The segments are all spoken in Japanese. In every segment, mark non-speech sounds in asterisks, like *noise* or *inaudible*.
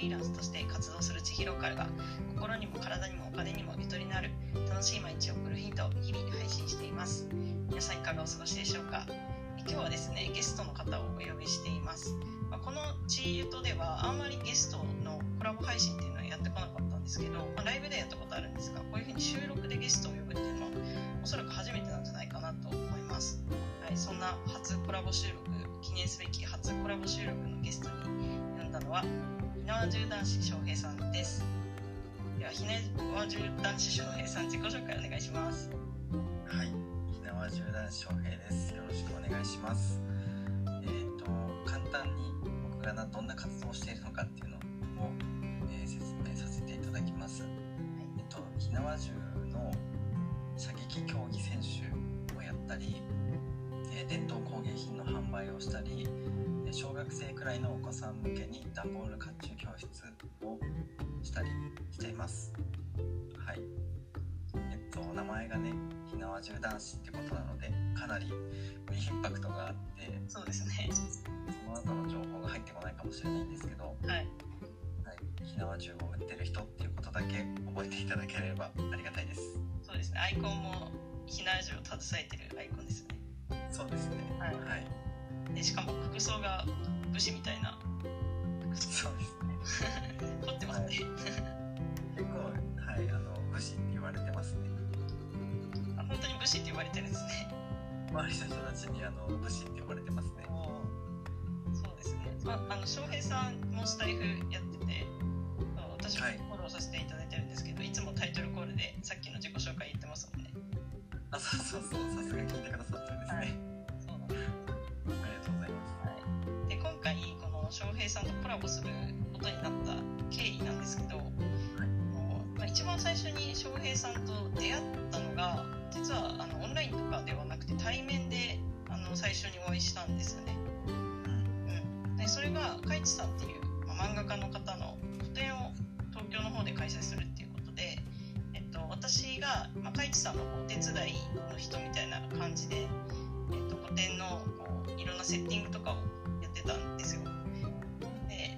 リーランスとして活動する千尋からが心にも体にもお金にもゆとりのある楽しい毎日を送るヒントを日々配信しています。皆さんいかがお過ごしでしょうか？今日はですねゲストの方をお呼びしています、まあ、このチーユとではあんまりゲストのコラボ配信っていうのはやってこなかったんですけど、まあ、ライブでやったことあるんですがこういうふうに収録でゲストを呼ぶっていうのはおそらく初めてなんじゃないかなと思います。はい、そんな初コラボ収録記念すべき初コラボ収録のゲストに呼んだのは縄銃男子翔平さんです。では火縄銃男子翔平さん自己紹介お願いします。はい。火縄銃男子翔平です。よろしくお願いします。えっ、ー、と簡単に僕がどんな活動をしているのかっていうのを、えー、説明させていただきます、はい、えっ、と火縄銃の射撃競技選手をやったり伝統工芸品の販売をしたり小学生くらいのお子さん向けに段ボール甲冑教室をしたりしています。はい。えっと名前がね火縄銃男子ってことなのでかなりインパクトがあってそうですね。その後の情報が入ってこないかもしれないんですけど、はい。はい、火縄銃を売ってる人っていうことだけ覚えていただければありがたいです。そうですね。アイコンも火縄銃を携えてるアイコンですよね。そうですね。はい、はい、でしかも服装が武士みたいなそうですね。*laughs* 凝ってますね、はい、結構はいあの武士って言われてますね。あ本当に武士って言われてるんですね。周りの人たちにあの武士って呼ばれてますね。そうですね。まああの翔平さんもスタイフやっ開催するっていうことで、えっと、私が、まあ、カイチさんのお手伝いの人みたいな感じで、えっと、個展のこういろんなセッティングとかをやってたんですよ。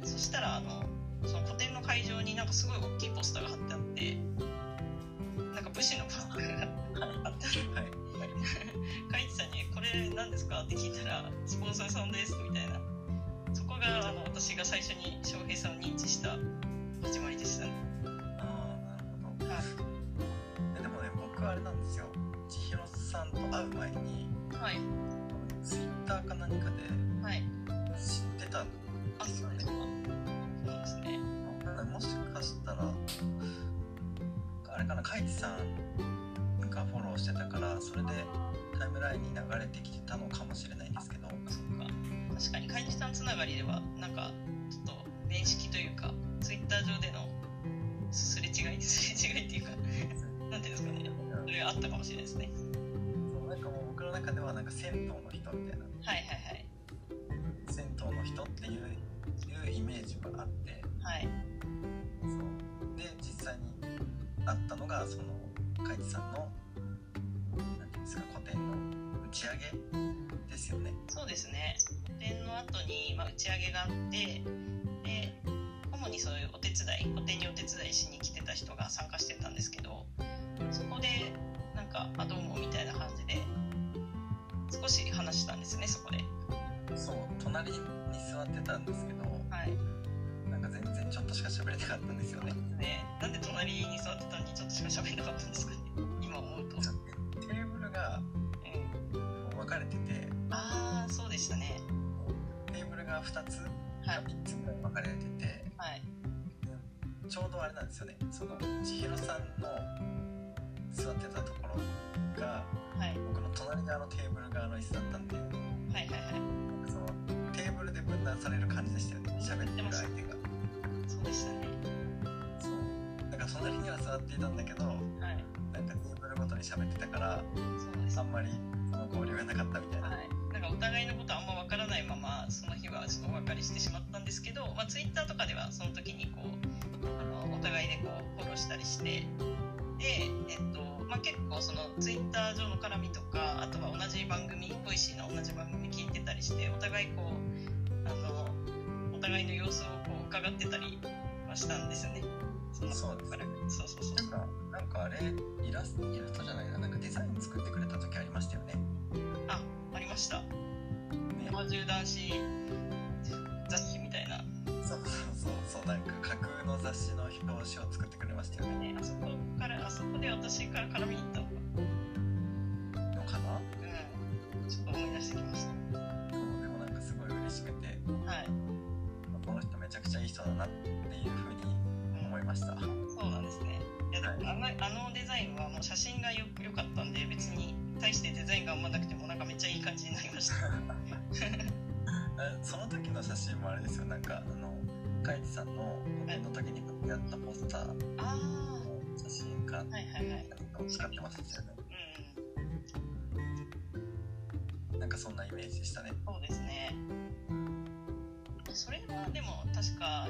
そしたらあのその個展の会場になんかすごい大きいポスターが貼ってあってなんか武士のポスターがあってはい。海地さんに「これ何ですか?」って聞いたら「スポンサーさんです」みたいな。そこがあの私が最初に翔平さんを認知した始まりでしたねですよ。千尋さんと会う前にはい。ツイッターか何かで知ってたんですよね、はいもしかしたらあれかなカイチさんがフォローしてたからそれでタイムラインに流れてきてたのかもしれないんですけど。そっか。確かにカイチさんつながりではなんかちょっと面識というかツイッター上でのすれ違いすれ違いっていうかなんていうんですかね。それあったかもしれないですね。そうなんかもう僕の中ではなんか銭湯の人みたいな。はいはいはい。銭湯の人っていういうイメージがあって。はい。あったのがその海地さんの何ていうんですか個展の打ち上げですよね。そうですね。個展の後にまあ、打ち上げがあってで主にそういうお手伝い個展にお手伝いしに来てた人が参加してたんですけどそこでなんか「あどうも」みたいな感じで少し話したんですねそこで。そう隣に座ってたんですけどはい。なんか全然ちょっとしか喋れなかったんですよね。ね。なんで隣に座ってたのにちょっとしか喋れなかったんですかね。今思うと。テーブルが、うん、分かれてて。ああそうでしたね。テーブルが2つか3つぐらい分かれてて、はい、ちょうどあれなんですよね。その千尋さんの座ってたところが、はい、僕の隣側のテーブル側の椅子だったんで、はいはいはい、そのテーブルで分断される感じでしたよね。喋ってる相手が。そうでしたね。隣には座っていたんだけど、はい、なんかテーブルごとに喋ってたからそうです。あんまりその交流がなかったみたいな、はい、なんかお互いのことあんま分からないままその日はちょっとお別れしてしまったんですけど、まあ、ツイッターとかではその時にこうあのお互いでこうフォローしたりしてで、えっとまあ、結構そのツイッター上の絡みとかあとは同じ番組ボイシーの同じ番組聞いてたりしてお互いこうあのお互いの様子をこう伺ってたりはしたんですよね。そのそうそうそうそう。なんかなんかあれイラストイラストじゃないな。なんかデザイン作ってくれた時ありましたよね。あありました。ね。山中男子雑誌みたいな、そうそうそうそうなんか架空の雑誌の表紙を作ってくれましたよね。ね、あそこからあそこで私から絡みに行ったの。かな？うん。ちょっと思い出してきましそうでもなんかすごい嬉しくてたはい、この人めちゃくちゃいい人だなっていうふうに思いました。そうなんですね。いやでもあのあのデザインはもう写真がよ良かったんで別に対してデザインがあんまなくてもなんかめっちゃいい感じになりました。え *laughs* その時の写真もあれですよ。なんかあのカイチさんの個展の時にやったポスター。のあ写真かあはいはいはいを使ってましたよね。うんなんかそんなイメージでしたね。そうですねそれはでも確か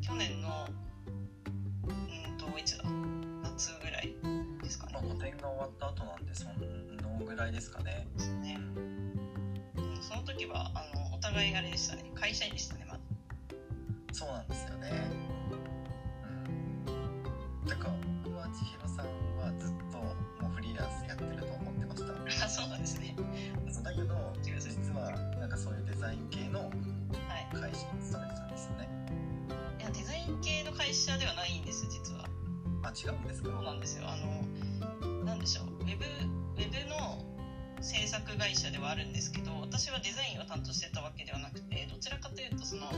去年のうんといつだ？夏ぐらいですかね。まあ個展が終わった後なんでそのぐらいですかね。ですね、うん、その時はあのお互いあれでしたね。会社員でしたねまだ。そうなんですよね。うん。てか僕は千尋さんはずっともうフリーランスやってると思ってました。あそうなんですね。だけど実はなんかそういうデザイン系のはい会社に勤めてたんですよね。い。やデザイン系の会社ではないんです実は。あ違うんですか？そうなんですよ。あの制作会社ではあるんですけど私はデザインを担当してたわけではなくてどちらかというとその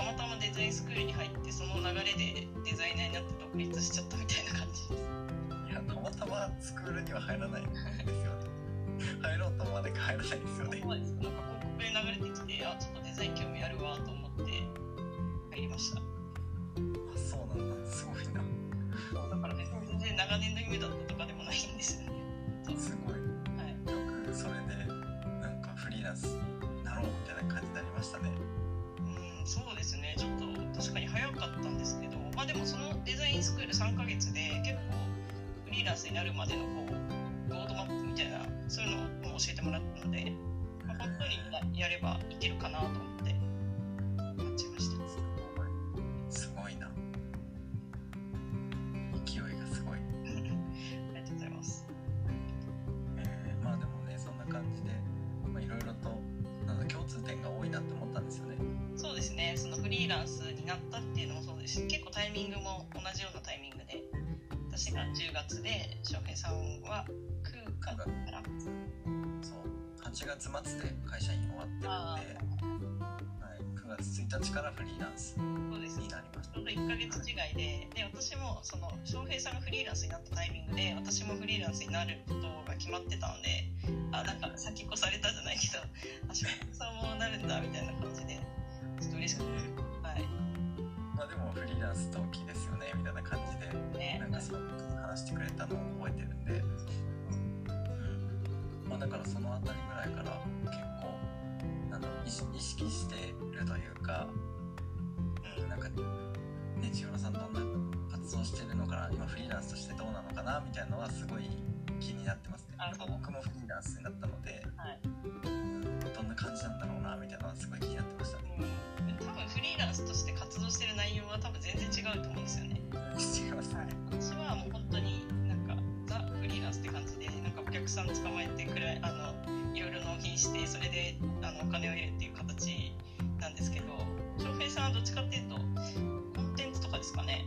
たまたまデザインスクールに入ってその流れでデザイナーになって独立しちゃったみたいな感じ。ですいやたまたまスクールには入らないんですよね。入ろうと思わなきゃ入らないんですよね。そうですなんか広告で流れてきてあちょっとデザイン興味あるわと思って入りました。あそうなんだ。すごいな。そうだから別に全然長年の夢だったとかでもないんですよね。すごい。はい。よくそれでなんかフリーランスになろうみたいな感じになりましたねもそのデザインスクール3ヶ月で結構フリーランスになるまでのこうロードマップみたいなそういうのを教えてもらったので、まあ、本当にやればいけるかなと思って。さんは9月からそう8月末で会社員終わってるんで、はい、9月1日からフリーランスになりましたちょうど1ヶ月違いでで私もその翔平さんがフリーランスになったタイミングで私もフリーランスになることが決まってたんであなんか先越されたじゃないけどあ翔平さんもなるんだみたいな感じでちょっと嬉しかったです。フリーランス同期ですよねみたいな感じでね。なんかそういうこと話してくれたのを覚えてるんで、まあ、だからその辺りぐらいから結構なん意識してるというか、うん、なんかね千代さんどんな活動してるのかな今フリーランスとしてどうなのかなみたいなのはすごい気になってますね。僕もフリーランスになったので、はい。うんどんな感じなんだろうなみたいなのはすごい気になってまし内容は多分全然違うと思うんですよね。違いますね私はもう本当になんかザ・フリーランスって感じでなんかお客さん捕まえてくらいあのいろいろ納品してそれであのお金を得るっていう形なんですけど翔平さんはどっちかっていうとコンテンツとかですかね。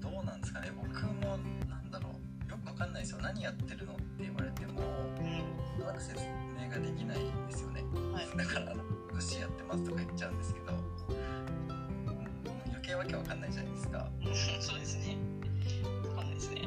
どうなんですかね僕もなんだろうよくわかんないですよ。何やってるのって言われてもうん。うまく説明ができないんですよね。はい。だからあの福祉やってますとか言っちゃうんですけど、わけわかんないじゃないですか、そうですね。わかんないですね。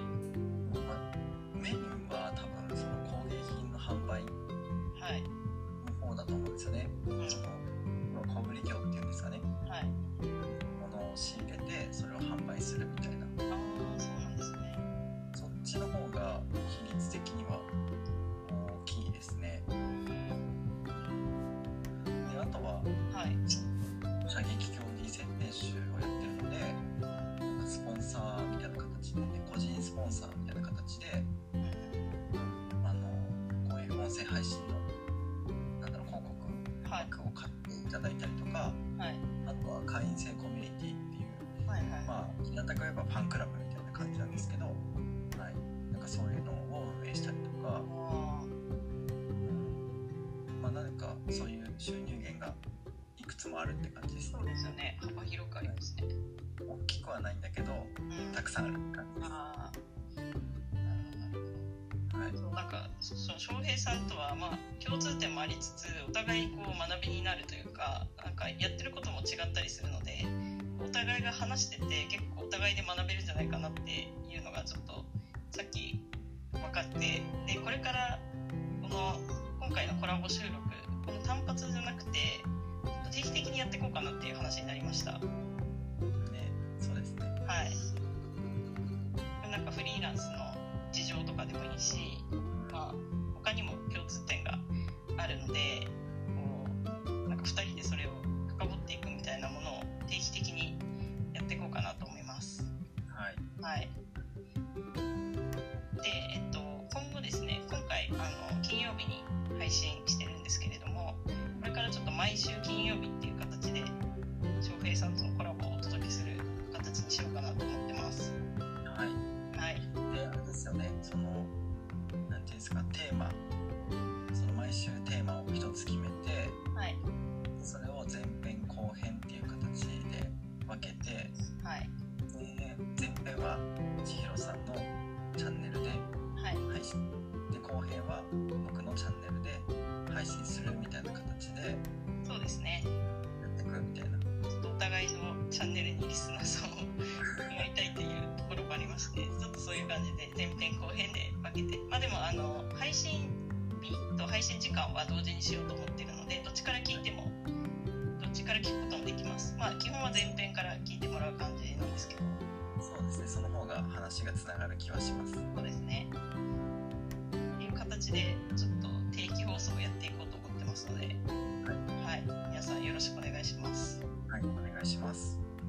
声配信のなんだろう広告を買っていただいたりとかはい。あとは会員制コミュニティっていうはいはいまあ平たく言えばファンクラブみたいな感じなんですけど、はい、なんかそういうのを運営したりとか、あまあ何かそういう収入源がいくつもあるって感じです。ねーそうですよね。幅広くありますね。大きくはないんだけどうん。たくさんある感じです。あー。なんかの翔平さんとはまあ共通点もありつつお互いこう学びになるというかなんかやってることも違ったりするのでお互いが話してて結構お互いで学べるんじゃないかなっていうのがちょっとさっき分かってでこれからこの今回のコラボ収録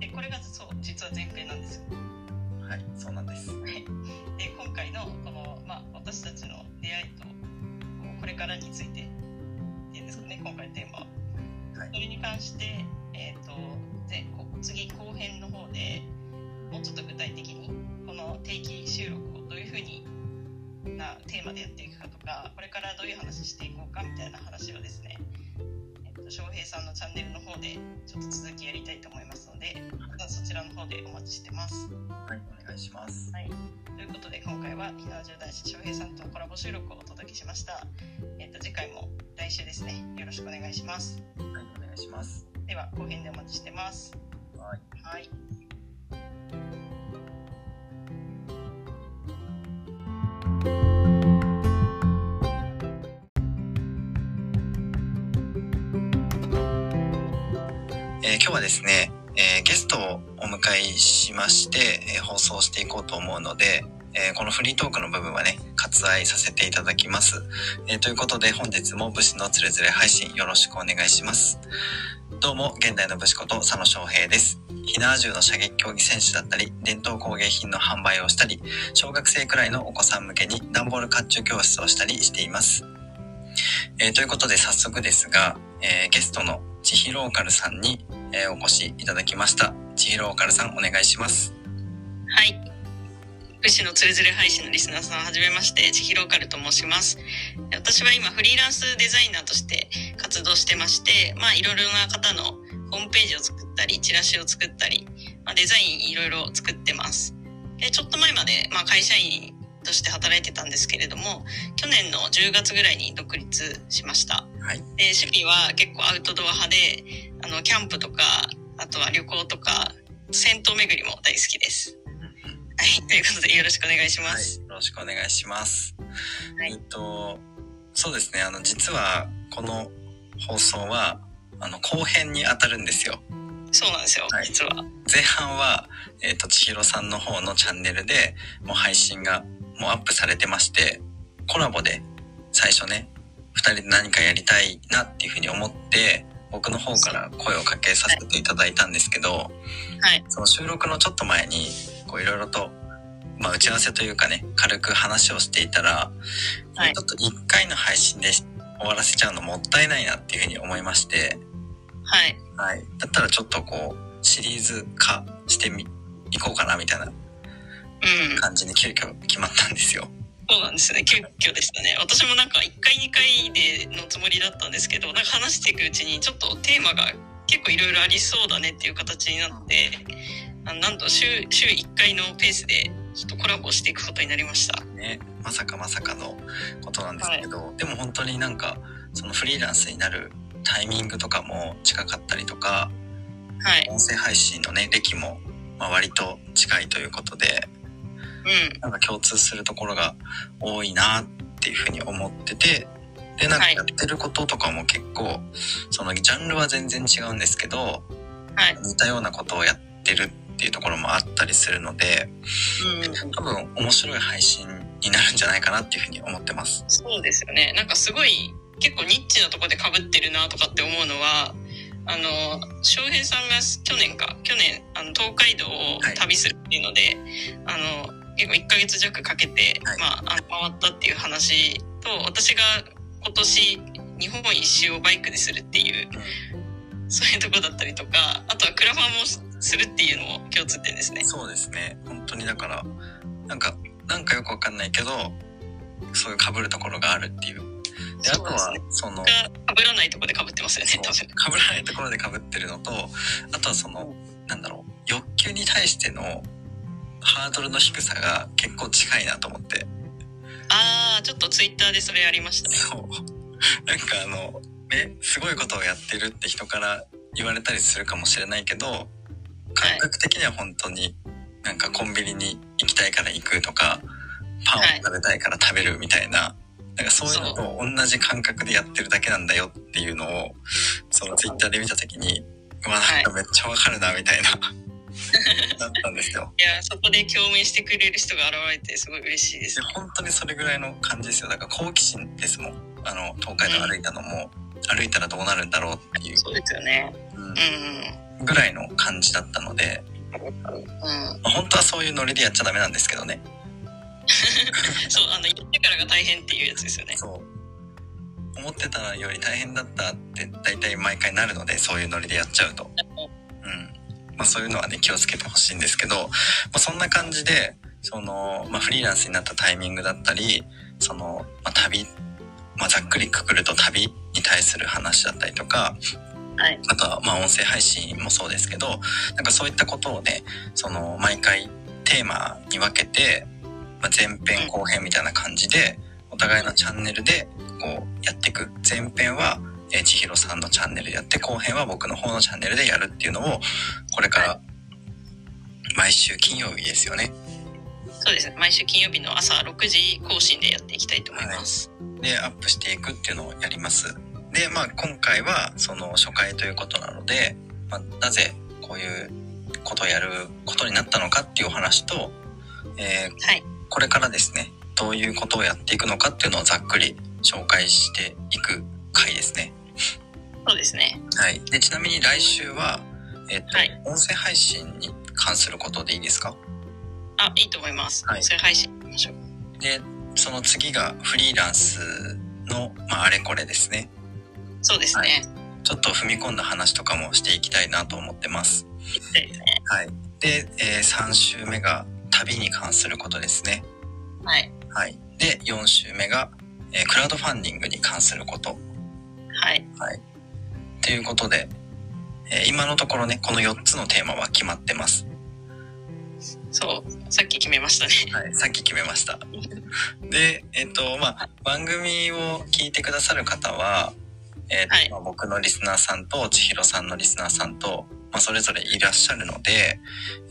でこれがそう実は前編なんですよ。はいそうなんですで今回のこの、まあ、私たちの出会いとこれからについてっていうんですかね今回のテーマは。はいそれに関して、えー、と前こ次後編の方でもうちょっと具体的にこの定期収録をどういうふうになテーマでやっていくかとかこれからどういう話していこうかみたいな話をですねえっと翔平さんのチャンネルの方でちょっと続きやりたいと思いますのでまたそちらの方でお待ちしてます。はいお願いしますはい、ということで今回は火縄銃男子翔平さんとコラボ収録をお届けしました。えっと次回も来週ですね。よろしくお願いします。はいお願いしますでは後編でお待ちしてます。はいはい。ー今日はですね、えーゲストをお迎えしまして、えー放送していこうと思うので、えーこのフリートークの部分はね、割愛させていただきます。えということで本日も武士のつれづれ配信よろしくお願いします。どうも、現代の武士こと佐野翔平です。ひなわ銃の射撃競技選手だったり、伝統工芸品の販売をしたり、小学生くらいのお子さん向けに段ボール甲冑教室をしたりしています。えーということで早速ですが、えーゲストの千尋ローカルさんに、えーお越しいただきました。千尋ローカルさんお願いします。はい。武士のつれづれ配信のリスナーさん、はじめまして、千尋ローカルと申します。私は今、フリーランスデザイナーとして活動してまして、まあ、いろいろな方のホームページを作ったり、チラシを作ったり、まあ、デザインいろいろ作ってます。で、ちょっと前まで、まあ、会社員として働いてたんですけれども、去年の10月ぐらいに独立しました。はい。で趣味は結構アウトドア派であのキャンプとかあとは旅行とか銭湯巡りも大好きです。はい、ということでよろしくお願いしまはい。す。よろしくお願いします。はいえっと、そうですね。あの、実は、この放送は、あの、後編に当たるんですよ。そうなんですよ、はい実は。前半は、えっと、千尋さんの方のチャンネルで、もう配信がもうアップされてまして、コラボで最初ね、二人で何かやりたいなっていうふうに思って、僕の方から声をかけさせていただいたんですけど、はい。その収録のちょっと前に、こういろいろとまあ、打ち合わせというかね、軽く話をしていたら、はいちょっと1回の配信で終わらせちゃうのもったいないなっていうふうに思いまして、はい。はい。だったらちょっとこう、シリーズ化してみ、いこうかなみたいなうん。感じに急遽決まったんですよ。そうなんですね。急遽でしたね。私もなんか1回2回でのつもりだったんですけど、なんか話していくうちにちょっとテーマが結構いろいろありそうだねっていう形になって、あのなんと週週1回のペースでちょっとコラボしていくことになりました。ね。まさかまさかのことなんですけど、でも本当になんか、そのフリーランスになるタイミングとかも近かったりとか、はい。音声配信のね、歴も、まあ、割と近いということで、うん。なんか共通するところが多いなっていうふうに思ってて、で、なんかはいやってることとかも結構、そのジャンルは全然違うんですけど、はい。似たようなことをやってるっていうところもあったりするので、うん。多分面白い配信になるんじゃないかなっていうふうに思ってます。そうですよね。なんかすごい結構ニッチなとこで被ってるなとかって思うのは、あの、翔平さんが去年か、去年、あの、東海道を旅するっていうので、あの、結構1ヶ月弱かけて、はいまあ、あの回ったっていう話と、私が今年日本一周をバイクでするっていう、そういうとこだったりとか、あとはクラファンもするっていうのも共通点ですね。そうですね。本当にだから、なんか、なんかよくわかんないけど、そういう被るところがあるっていう。で、あとはその、が被らないとこで被ってますよね、多分。かぶらないところでかぶってるのとあとはそのなんだろう欲求に対してのハードルの低さが結構近いなと思ってああ、ちょっとツイッターでそれありましたね。そうなんかあのえすごいことをやってるって人から言われたりするかもしれないけど感覚的には本当になんかコンビニに行きたいから行くとかパンを食べたいから食べるみたいな。なんかそういうのと同じ感覚でやってるだけなんだよっていうのをそのツイッターで見た時にうわなんかめっちゃわかるなみたいな *laughs* だったんですよ。いや、そこで共鳴してくれる人が現れてすごい嬉しいですで。本当にそれぐらいの感じですよだから好奇心ですもんあの東海道歩いたのも、歩いたらどうなるんだろうっていう、そうですよね。うんうんぐらいの感じだったので、うん。あ本当はそういうノリでやっちゃダメなんですけどね *laughs* そう、あの、言ってからが大変っていうやつですよね。そう思ってたより大変だったって大体毎回なるのでそういうノリでやっちゃうと、うんまあ、そういうのはね気をつけてほしいんですけど、まあ、そんな感じでその、まあ、フリーランスになったタイミングだったりその、まあ、旅、まあ、ざっくりくくると旅に対する話だったりとかはい。あとはまあ音声配信もそうですけどなんかそういったことをねその毎回テーマに分けて、まあ、前編後編みたいな感じでお互いのチャンネルでこうやっていく前編はえー千尋さんのチャンネルでやって後編は僕の方のチャンネルでやるっていうのをこれから毎週金曜日ですよねそうですね。毎週金曜日の朝6時更新でやっていきたいと思います。でアップしていくっていうのをやりますでまあ今回はその初回ということなので、まあ、なぜこういうことをやることになったのかっていうお話と、えーはい。これからですねどういうことをやっていくのかっていうのをざっくり紹介していく回ですねそうですね。はいでちなみに来週はえっ、と、はい音声配信に関することでいいですか？あ、いいと思います。はい音声配信しましょう。でその次がフリーランスの、まあ、あれこれですねそうですね。ちょっと踏み込んだ話とかもしていきたいなと思ってます。そうですね。はい。で、え3週目が旅に関することですね。はい。はい。で、4週目が、えークラウドファンディングに関すること。はい。はい。ということで、えー今のところね、この4つのテーマは決まってます。そう。さっき決めましたね。はい。さっき決めました。*laughs* で、えっ、と、まあ、番組を聞いてくださる方は、えーとはいまあ僕のリスナーさんと千尋さんのリスナーさんと、まあ、それぞれいらっしゃるので、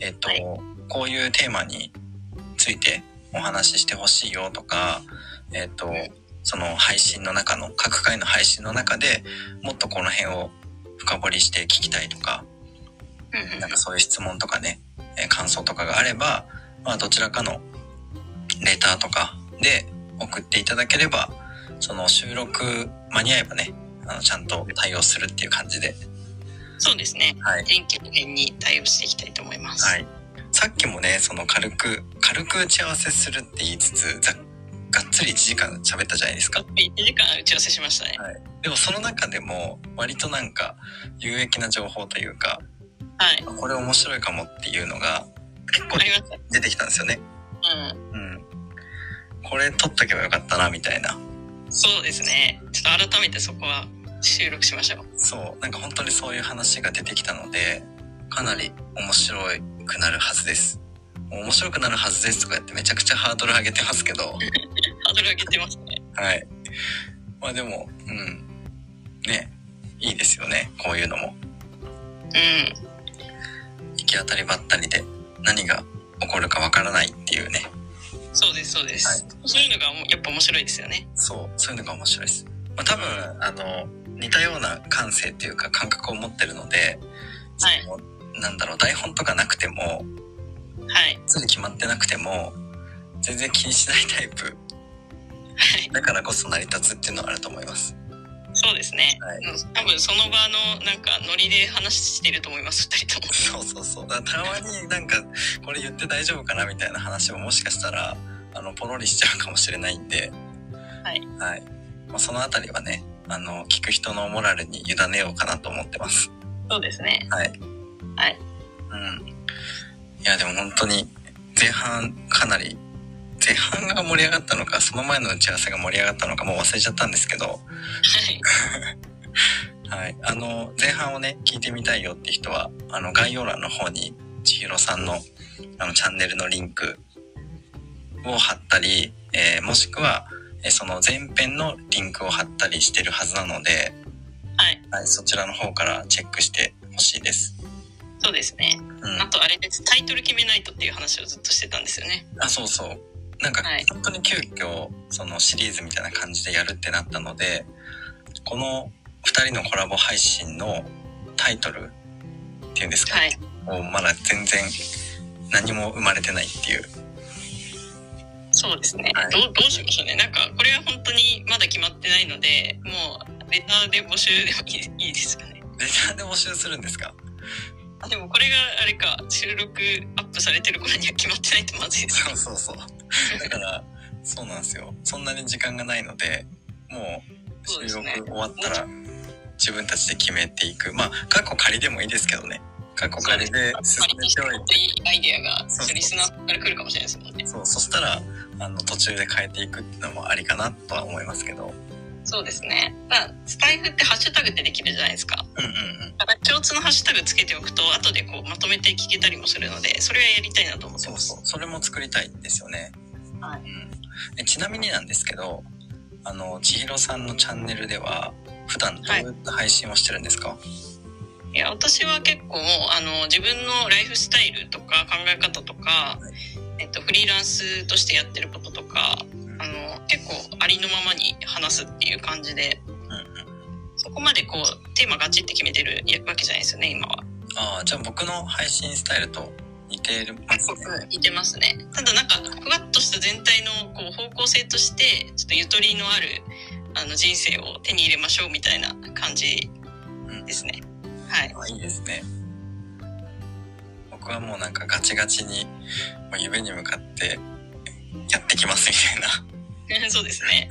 えっ、と、はいこういうテーマについてお話ししてほしいよとか、えっ、と、その配信の中の、各回の配信の中でもっとこの辺を深掘りして聞きたいとか、うんうんなんかそういう質問とかね、えー感想とかがあれば、まあどちらかのレターとかで送っていただければ、その収録間に合えばね、あのちゃんと対応するっていう感じで、そうですね。はい。臨機応変に対応していきたいと思います。はい。さっきもね、その軽く、軽く打ち合わせするって言いつつ、ざがっつり1時間喋ったじゃないですか。1時間打ち合わせしましたね。はい。でもその中でも、割となんか、有益な情報というか、はい。これ面白いかもっていうのが、結構ありました。出てきたんですよね。うん。うん。これ撮っとけばよかったな、みたいな。そうですね。ちょっと改めてそこは収録しましょう。そう。なんか本当にそういう話が出てきたので、かなり面白くなるはずです。面白くなるはずですとか言ってめちゃくちゃハードル上げてますけど、*laughs* ハードル上げてますね。はい。まあでも、うん。ね、いいですよね。こういうのも。うん。行き当たりばったりで何が起こるかわからないっていうね。そうです、そうです。はいそういうのがやっぱ面白いですよね。そう、そういうのが面白いです。まあ多分、あの、似たような感性っていうか感覚を持ってるので、はいそのなんだろう、台本とかなくても、はい。すぐ決まってなくても、全然気にしないタイプ。はい。だからこそ成り立つっていうのはあると思います。そうですね。はいうん多分その場のなんかノリで話してると思います、二人とも。そうそうそう。だたまになんか、これ言って大丈夫かなみたいな話ももしかしたら、あの、ポロリしちゃうかもしれないんで、はい。はい。まあ、そのあたりはね、あの、聞く人のモラルに委ねようかなと思ってます。そうですね。はい。はい。うん。いや、でも本当に、前半かなり、前半が盛り上がったのか、その前の打ち合わせが盛り上がったのかもう忘れちゃったんですけど、はい。はい。あの、前半をね、聞いてみたいよって人は、あの、概要欄の方に、千尋さんの、あの、チャンネルのリンクを貼ったり、えーもしくは、えーその前編のリンクを貼ったりしてるはずなので、はい。はい、そちらの方からチェックしてほしいです。そうですね。うん。あとあれです。タイトル決めないとっていう話をずっとしてたんですよね。あ、そうそう。なんかはい、本当に急遽、そのシリーズみたいな感じでやるってなったので、この二人のコラボ配信のタイトルっていうんですか、はい。をまだ全然何も生まれてないっていう。そうですね。はいどう、どうしましょうね。なんか、これは本当にまだ決まってないので、もう、レターで募集でもいいいいですかね。レターで募集するんですか？あ、でもこれがあれか、収録アップされてる頃には決まってないとまずいですね。そうそうそう。だから、そうなんですよ。そんなに時間がないので、もう収録終わったら自分たちで決めていく。まあ、過去仮でもいいですけどね。過去仮で進仮めておいて。いいアイデアが、リスナーから来るかもしれないですもんね。そう、そしたら、あの、途中で変えていくっていうのもありかなとは思いますけど。そうですね。まあ、スタイフってハッシュタグってできるじゃないですか。うんうんうん。だから共通のハッシュタグつけておくと、後でこうまとめて聞けたりもするので、それはやりたいなと思ってます。そうそう。それも作りたいんですよね。はいうんえちなみになんですけど、あの、千尋さんのチャンネルでは、普段どういった配信をしてるんですか、いや私は結構あの自分のライフスタイルとか考え方とか、えっと、フリーランスとしてやってることとかあの結構ありのままに話すっていう感じでこまでこうテーマガチって決めてるわけじゃないですよね今は。ああ、じゃあ僕の配信スタイルと似てるね。似てますね。ただなんかふわっとした全体のこう方向性としてちょっとゆとりのあるあの人生を手に入れましょうみたいな感じうんですね。はい。あいいですね。僕はもうなんかガチガチに、もう夢に向かってやってきますみたいな。*laughs* そうですね。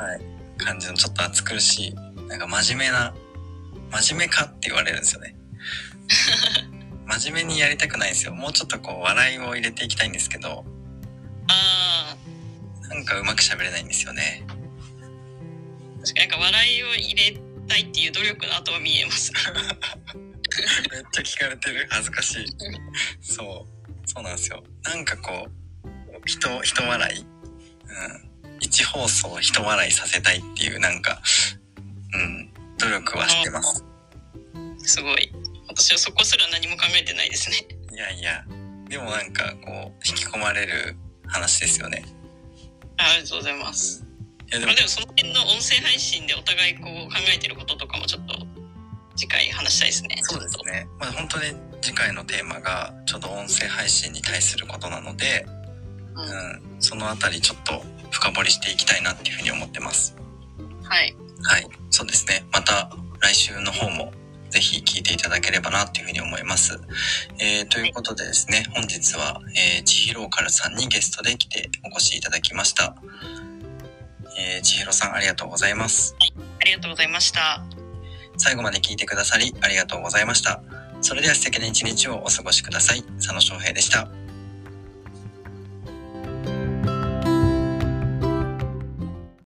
感じのちょっと暑苦しい、なんか真面目な、真面目かって言われるんですよね。*laughs* 真面目にやりたくないんですよ。もうちょっとこう笑いを入れていきたいんですけど、ああ。なんかうまく喋れないんですよね。確かになんか笑いを入れたいっていう努力の後は見えます。めっちゃ聞かれてる。恥ずかしい。そう。そうなんですよ。なんかこう、人、人笑いうん。一放送人笑いさせたいっていうなんか、うん、努力はしてます。すごい。私はそこすら何も考えてないですね。いやいや、でもなんかこう、引き込まれる話ですよね。あありがとうございます。いやでもまあ、でもその辺の音声配信でお互いこう考えてることとかもちょっと次回話したいですね。そうですね。まあ本当に次回のテーマがちょうど音声配信に対することなので、と。うんうん、そのあたりちょっと深掘りしていきたいなっていうふうに思ってます。はい。はい、そうですね。また来週の方もぜひ聞いていただければなというふうに思います。えーということでですね、本日は、えー、ちひろーかるさんにゲストで来てお越しいただきました。えー、ちひろさんありがとうございます。ありがとうございました。最後まで聞いてくださりありがとうございました。それでは素敵な一日をお過ごしください。佐野翔平でした。